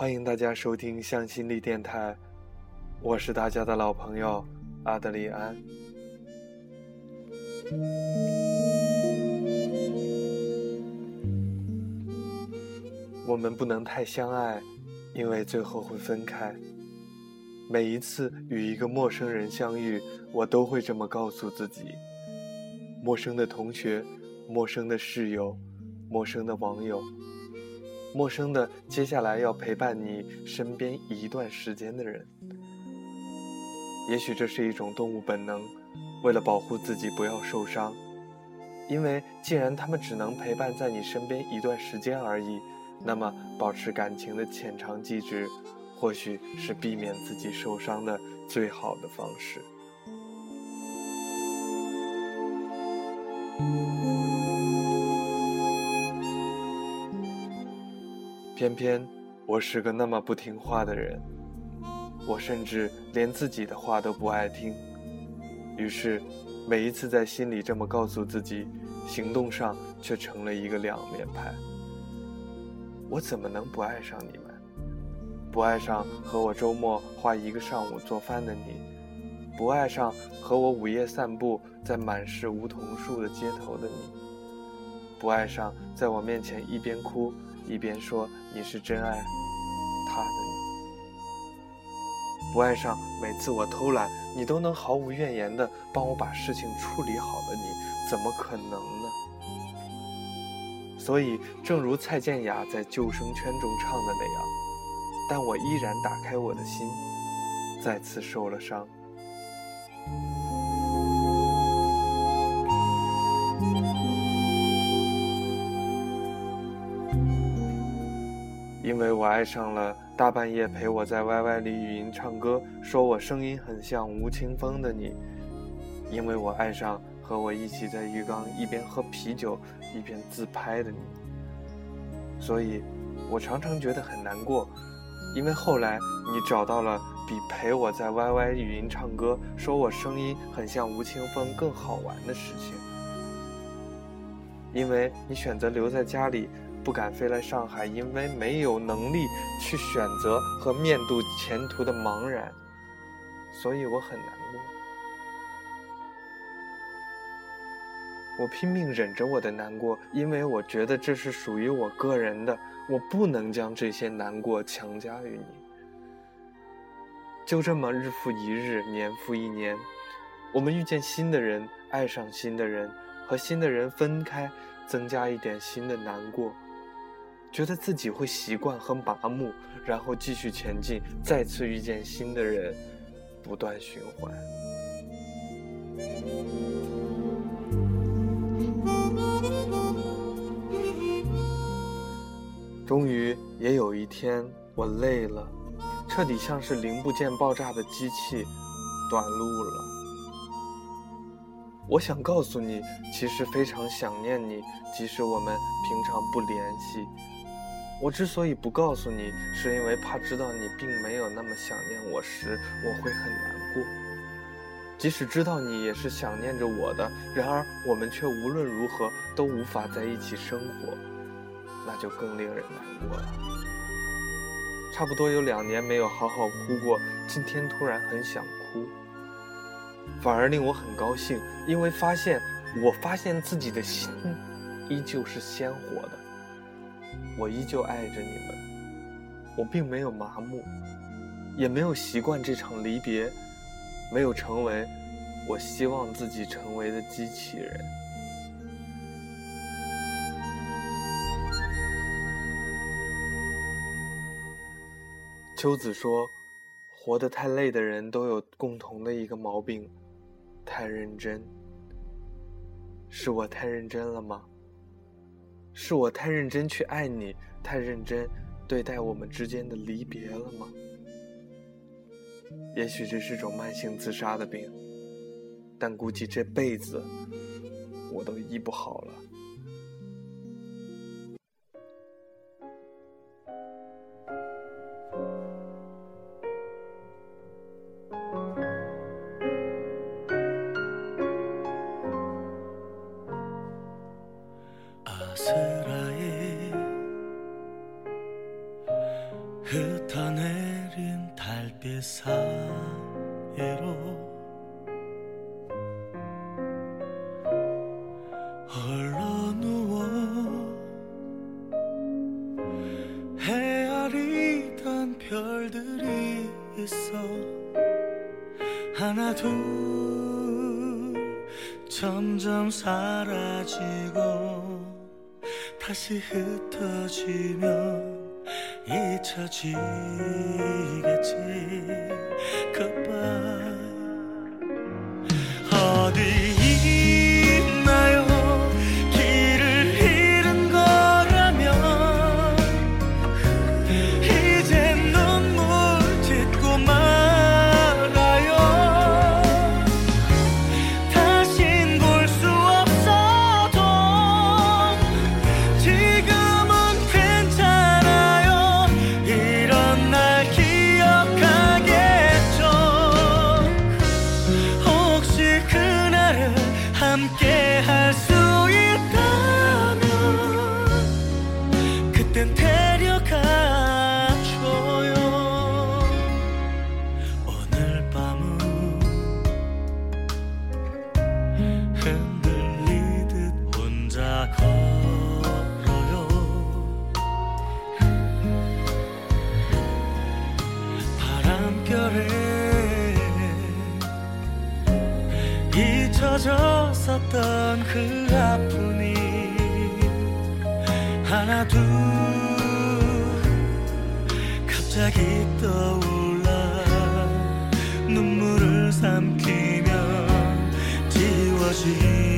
欢迎大家收听向心力电台，我是大家的老朋友阿德里安。我们不能太相爱，因为最后会分开。每一次与一个陌生人相遇，我都会这么告诉自己：陌生的同学，陌生的室友，陌生的网友，陌生的接下来要陪伴你身边一段时间的人。也许这是一种动物本能，为了保护自己不要受伤。因为既然他们只能陪伴在你身边一段时间而已，那么保持感情的浅尝即止。或许是避免自己受伤的最好的方式。偏偏我是个那么不听话的人，我甚至连自己的话都不爱听。于是，每一次在心里这么告诉自己，行动上却成了一个两面派。我怎么能不爱上你们？不爱上和我周末花一个上午做饭的你，不爱上和我午夜散步在满是梧桐树的街头的你，不爱上在我面前一边哭一边说你是真爱他的你，不爱上每次我偷懒你都能毫无怨言的帮我把事情处理好了你，怎么可能呢？所以，正如蔡健雅在救生圈中唱的那样。但我依然打开我的心，再次受了伤，因为我爱上了大半夜陪我在 YY 里语音唱歌，说我声音很像吴青峰的你，因为我爱上和我一起在浴缸一边喝啤酒一边自拍的你，所以我常常觉得很难过。因为后来你找到了比陪我在 YY 语音唱歌，说我声音很像吴青峰更好玩的事情。因为你选择留在家里，不敢飞来上海，因为没有能力去选择和面对前途的茫然，所以我很难过。我拼命忍着我的难过，因为我觉得这是属于我个人的。我不能将这些难过强加于你。就这么日复一日，年复一年，我们遇见新的人，爱上新的人，和新的人分开，增加一点新的难过，觉得自己会习惯和麻木，然后继续前进，再次遇见新的人，不断循环。终于也有一天，我累了，彻底像是零部件爆炸的机器，短路了。我想告诉你，其实非常想念你，即使我们平常不联系。我之所以不告诉你，是因为怕知道你并没有那么想念我时，我会很难过。即使知道你也是想念着我的，然而我们却无论如何都无法在一起生活。那就更令人难过了。差不多有两年没有好好哭过，今天突然很想哭，反而令我很高兴，因为发现，我发现自己的心依旧是鲜活的，我依旧爱着你们，我并没有麻木，也没有习惯这场离别，没有成为我希望自己成为的机器人。秋子说：“活得太累的人都有共同的一个毛病，太认真。是我太认真了吗？是我太认真去爱你，太认真对待我们之间的离别了吗？也许这是种慢性自杀的病，但估计这辈子我都医不好了。” 아스라에 흩어내린 달빛 사이로 홀로 누워 헤아리던 별들이 있어 하나 둘 점점 사라지고 다시 흩어지면 잊혀지겠지. 급발 잊혀졌었던 그 아픔이 하나 둘 갑자기 떠올라 눈물을 삼키며 지워진